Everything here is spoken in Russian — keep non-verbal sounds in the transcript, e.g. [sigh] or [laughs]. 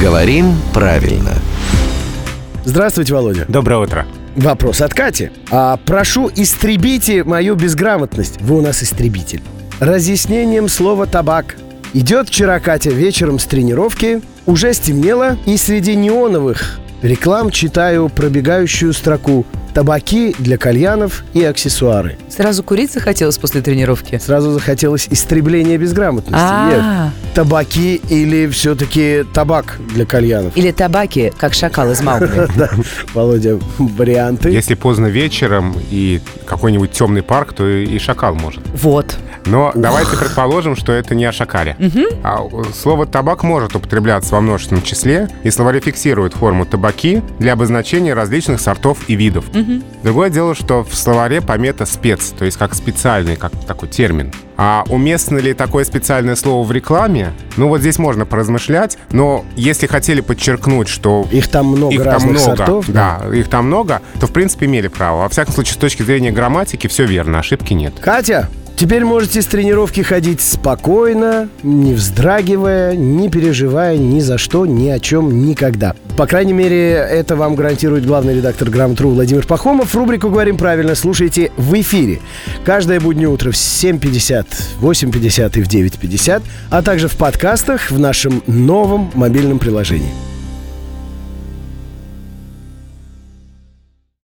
Говорим правильно. Здравствуйте, Володя. Доброе утро. Вопрос от Кати. А, прошу, истребите мою безграмотность. Вы у нас истребитель. Разъяснением слова «табак». Идет вчера Катя вечером с тренировки, уже стемнело, и среди неоновых реклам читаю пробегающую строку «Табаки для кальянов и аксессуары». Сразу курить захотелось после тренировки? Сразу захотелось истребления безграмотности. А. Нет. Табаки или все-таки табак для кальянов? Или табаки, как шакал из Маугли. [laughs] Да, Володя, варианты. Если поздно вечером и какой-нибудь темный парк, то и шакал может. Вот. Но давайте предположим, что это не о шакале. А э, слово «табак» может употребляться во множественном числе, и словари фиксируют форму «табаки» для обозначения различных сортов и видов. Другое дело, что в словаре помета «спец», то есть как специальный, как такой термин. А уместно ли такое специальное слово в рекламе? Ну вот здесь можно поразмышлять, но если хотели подчеркнуть, что Их там много их там много, сортов. да, их там много, то в принципе имели право. Во всяком случае, с точки зрения грамматики все верно, ошибки нет. Катя, теперь можете с тренировки ходить спокойно, не вздрагивая, не переживая ни за что, ни о чем, никогда. По крайней мере, это вам гарантирует главный редактор Грамотру Владимир Пахомов. Рубрику «Говорим правильно» слушайте в эфире. Каждое буднее утро в 7.50, 8.50 и в 9.50, а также в подкастах в нашем новом мобильном приложении.